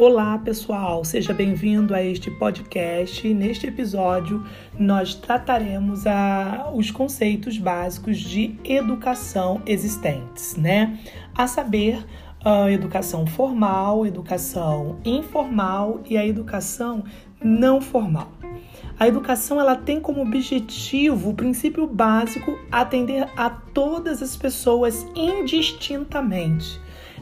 Olá, pessoal, seja bem-vindo a este podcast. Neste episódio, nós trataremos a, os conceitos básicos de educação existentes, né? A saber, a educação formal, educação informal e a educação não formal. A educação ela tem como objetivo, o princípio básico, atender a todas as pessoas indistintamente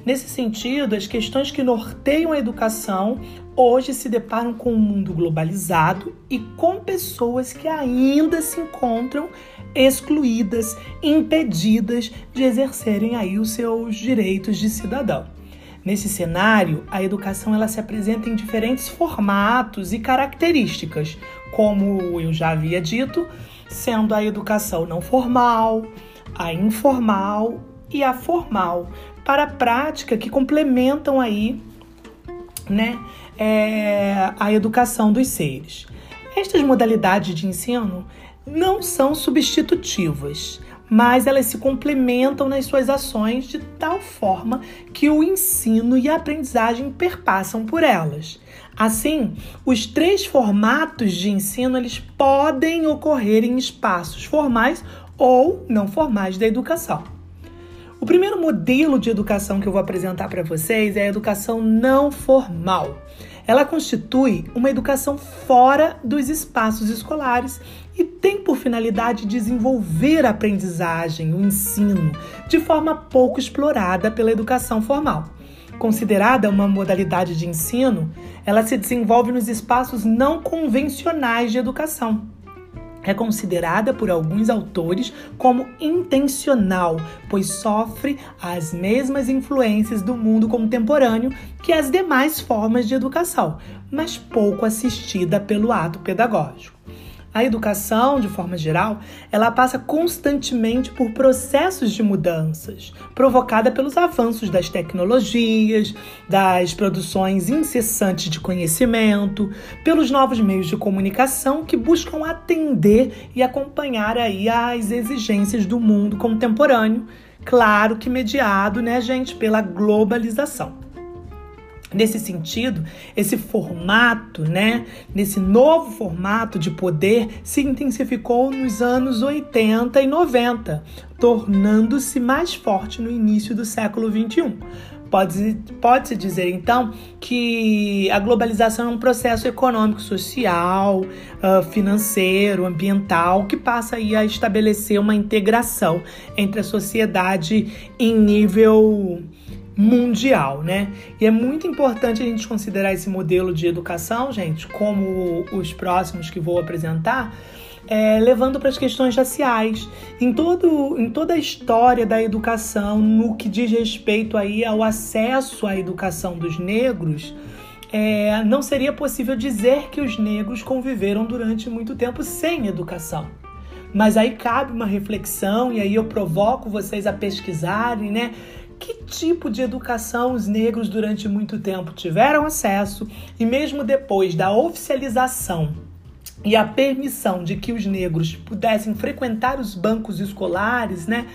Nesse sentido, as questões que norteiam a educação hoje se deparam com um mundo globalizado e com pessoas que ainda se encontram excluídas, impedidas de exercerem aí os seus direitos de cidadão. Nesse cenário, a educação ela se apresenta em diferentes formatos e características, como eu já havia dito, sendo a educação não formal, a informal e a formal, para a prática que complementam aí né, é, a educação dos seres. Estas modalidades de ensino não são substitutivas, mas elas se complementam nas suas ações de tal forma que o ensino e a aprendizagem perpassam por elas. Assim, os três formatos de ensino eles podem ocorrer em espaços formais ou não formais da educação. O primeiro modelo de educação que eu vou apresentar para vocês é a educação não formal. Ela constitui uma educação fora dos espaços escolares e tem por finalidade desenvolver a aprendizagem, o ensino, de forma pouco explorada pela educação formal. Considerada uma modalidade de ensino, ela se desenvolve nos espaços não convencionais de educação é considerada por alguns autores como intencional, pois sofre as mesmas influências do mundo contemporâneo que as demais formas de educação, mas pouco assistida pelo ato pedagógico. A educação, de forma geral, ela passa constantemente por processos de mudanças, provocada pelos avanços das tecnologias, das produções incessantes de conhecimento, pelos novos meios de comunicação que buscam atender e acompanhar aí as exigências do mundo contemporâneo, claro que mediado, né, gente, pela globalização. Nesse sentido, esse formato, né, nesse novo formato de poder se intensificou nos anos 80 e 90, tornando-se mais forte no início do século 21. Pode-se pode dizer, então, que a globalização é um processo econômico, social, uh, financeiro, ambiental, que passa a estabelecer uma integração entre a sociedade em nível mundial, né? E é muito importante a gente considerar esse modelo de educação, gente, como os próximos que vou apresentar, é, levando para as questões raciais. Em, todo, em toda a história da educação, no que diz respeito aí ao acesso à educação dos negros, é, não seria possível dizer que os negros conviveram durante muito tempo sem educação. Mas aí cabe uma reflexão, e aí eu provoco vocês a pesquisarem, né? Que tipo de educação os negros durante muito tempo tiveram acesso e mesmo depois da oficialização e a permissão de que os negros pudessem frequentar os bancos escolares, né?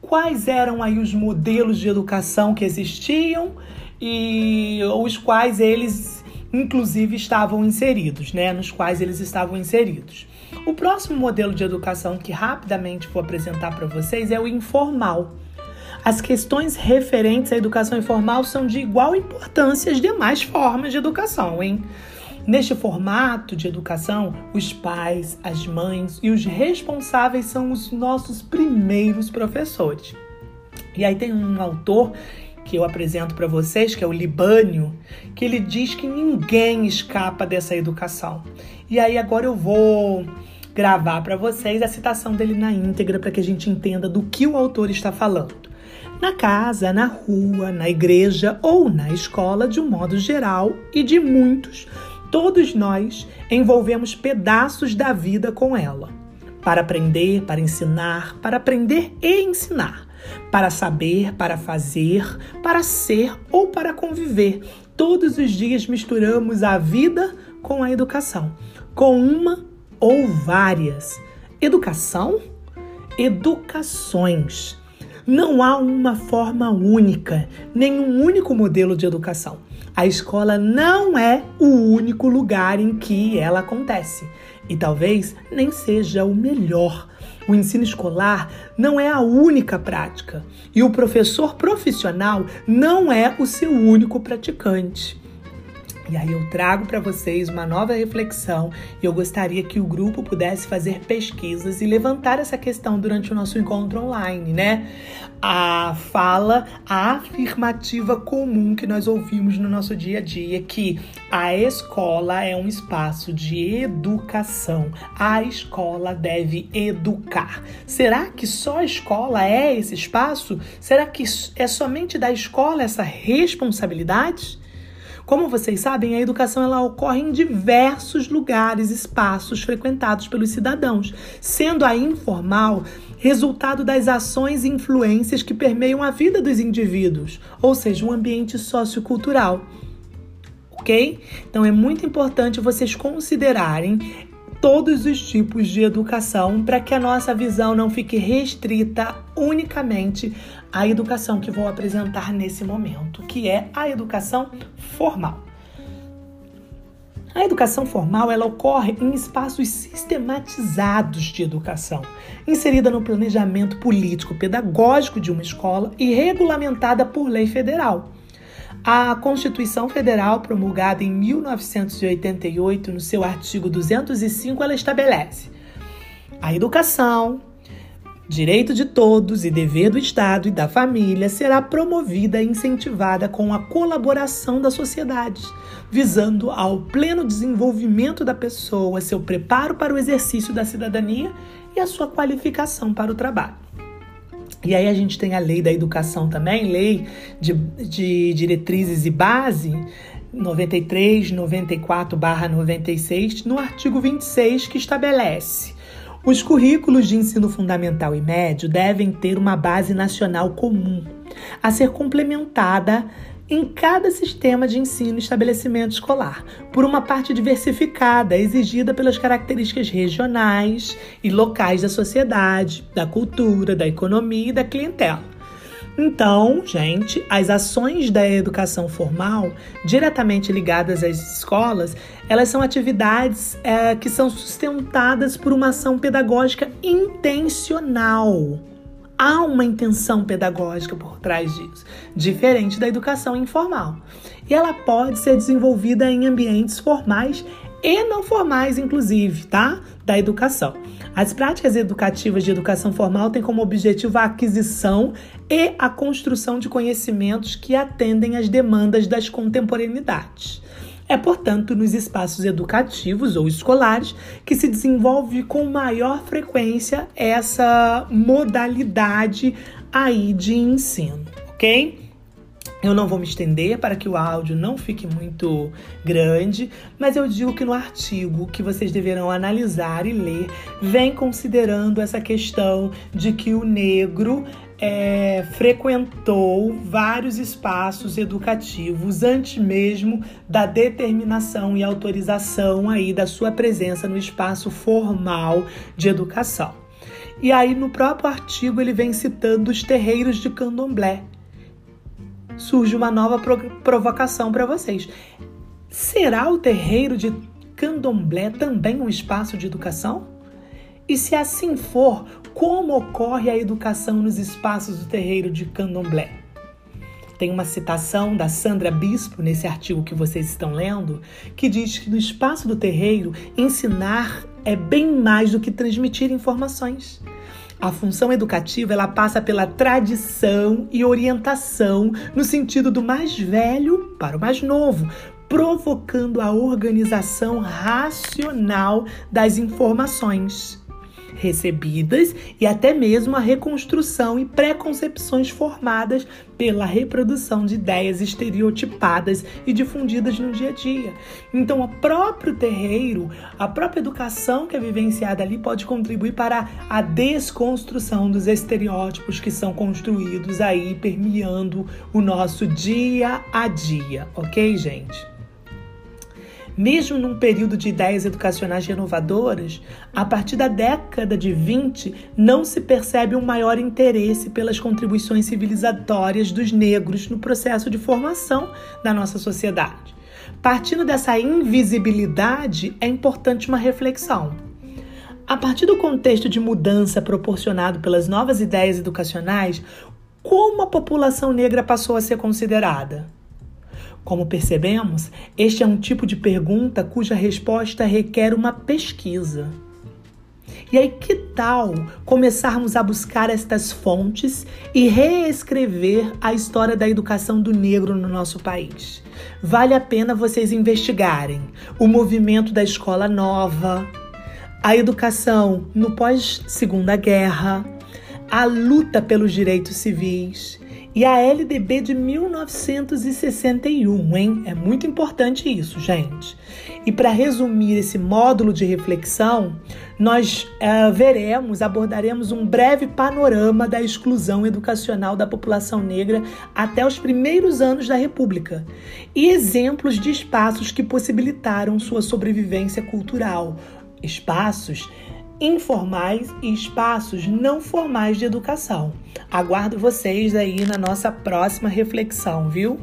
Quais eram aí os modelos de educação que existiam e os quais eles inclusive estavam inseridos, né? Nos quais eles estavam inseridos. O próximo modelo de educação que rapidamente vou apresentar para vocês é o informal. As questões referentes à educação informal são de igual importância às demais formas de educação, hein? Neste formato de educação, os pais, as mães e os responsáveis são os nossos primeiros professores. E aí tem um autor que eu apresento para vocês, que é o Libânio, que ele diz que ninguém escapa dessa educação. E aí agora eu vou gravar para vocês a citação dele na íntegra para que a gente entenda do que o autor está falando na casa, na rua, na igreja ou na escola de um modo geral e de muitos, todos nós envolvemos pedaços da vida com ela. Para aprender, para ensinar, para aprender e ensinar, para saber, para fazer, para ser ou para conviver. Todos os dias misturamos a vida com a educação, com uma ou várias. Educação? Educações. Não há uma forma única, nem um único modelo de educação. a escola não é o único lugar em que ela acontece e talvez nem seja o melhor. O ensino escolar não é a única prática e o professor profissional não é o seu único praticante. E aí eu trago para vocês uma nova reflexão e eu gostaria que o grupo pudesse fazer pesquisas e levantar essa questão durante o nosso encontro online, né? A fala, a afirmativa comum que nós ouvimos no nosso dia a dia que a escola é um espaço de educação. A escola deve educar. Será que só a escola é esse espaço? Será que é somente da escola essa responsabilidade? Como vocês sabem, a educação ela ocorre em diversos lugares, espaços frequentados pelos cidadãos, sendo a informal resultado das ações e influências que permeiam a vida dos indivíduos, ou seja, um ambiente sociocultural. Ok? Então é muito importante vocês considerarem todos os tipos de educação para que a nossa visão não fique restrita unicamente à educação que vou apresentar nesse momento, que é a educação formal. A educação formal ela ocorre em espaços sistematizados de educação, inserida no planejamento político pedagógico de uma escola e regulamentada por lei federal. A Constituição Federal, promulgada em 1988, no seu artigo 205, ela estabelece a educação, direito de todos e dever do Estado e da família será promovida e incentivada com a colaboração da sociedade, visando ao pleno desenvolvimento da pessoa, seu preparo para o exercício da cidadania e a sua qualificação para o trabalho. E aí a gente tem a lei da educação também, lei de, de diretrizes e base, 93, 94 barra 96, no artigo 26, que estabelece os currículos de ensino fundamental e médio devem ter uma base nacional comum, a ser complementada em cada sistema de ensino e estabelecimento escolar, por uma parte diversificada exigida pelas características regionais e locais da sociedade, da cultura, da economia e da clientela. Então, gente, as ações da educação formal, diretamente ligadas às escolas, elas são atividades é, que são sustentadas por uma ação pedagógica intencional há uma intenção pedagógica por trás disso, diferente da educação informal. E ela pode ser desenvolvida em ambientes formais e não formais, inclusive, tá? Da educação. As práticas educativas de educação formal têm como objetivo a aquisição e a construção de conhecimentos que atendem às demandas das contemporaneidades. É, portanto, nos espaços educativos ou escolares que se desenvolve com maior frequência essa modalidade aí de ensino, ok? Eu não vou me estender para que o áudio não fique muito grande, mas eu digo que no artigo que vocês deverão analisar e ler, vem considerando essa questão de que o negro é, frequentou vários espaços educativos antes mesmo da determinação e autorização aí da sua presença no espaço formal de educação. E aí no próprio artigo ele vem citando os terreiros de candomblé. Surge uma nova provocação para vocês. Será o terreiro de candomblé também um espaço de educação? E se assim for, como ocorre a educação nos espaços do terreiro de candomblé? Tem uma citação da Sandra Bispo nesse artigo que vocês estão lendo, que diz que no espaço do terreiro, ensinar é bem mais do que transmitir informações. A função educativa ela passa pela tradição e orientação no sentido do mais velho para o mais novo, provocando a organização racional das informações recebidas e até mesmo a reconstrução e preconcepções formadas pela reprodução de ideias estereotipadas e difundidas no dia a dia. Então, o próprio terreiro, a própria educação que é vivenciada ali pode contribuir para a desconstrução dos estereótipos que são construídos aí permeando o nosso dia a dia, ok, gente? Mesmo num período de ideias educacionais renovadoras, a partir da década de 20 não se percebe um maior interesse pelas contribuições civilizatórias dos negros no processo de formação da nossa sociedade. Partindo dessa invisibilidade, é importante uma reflexão. A partir do contexto de mudança proporcionado pelas novas ideias educacionais, como a população negra passou a ser considerada? Como percebemos, este é um tipo de pergunta cuja resposta requer uma pesquisa. E aí, que tal começarmos a buscar estas fontes e reescrever a história da educação do negro no nosso país? Vale a pena vocês investigarem o movimento da escola nova, a educação no pós-segunda guerra, a luta pelos direitos civis e a LDB de 1961, hein? É muito importante isso, gente. E para resumir esse módulo de reflexão, nós uh, veremos, abordaremos um breve panorama da exclusão educacional da população negra até os primeiros anos da República e exemplos de espaços que possibilitaram sua sobrevivência cultural, espaços informais e espaços não formais de educação. Aguardo vocês aí na nossa próxima reflexão, viu?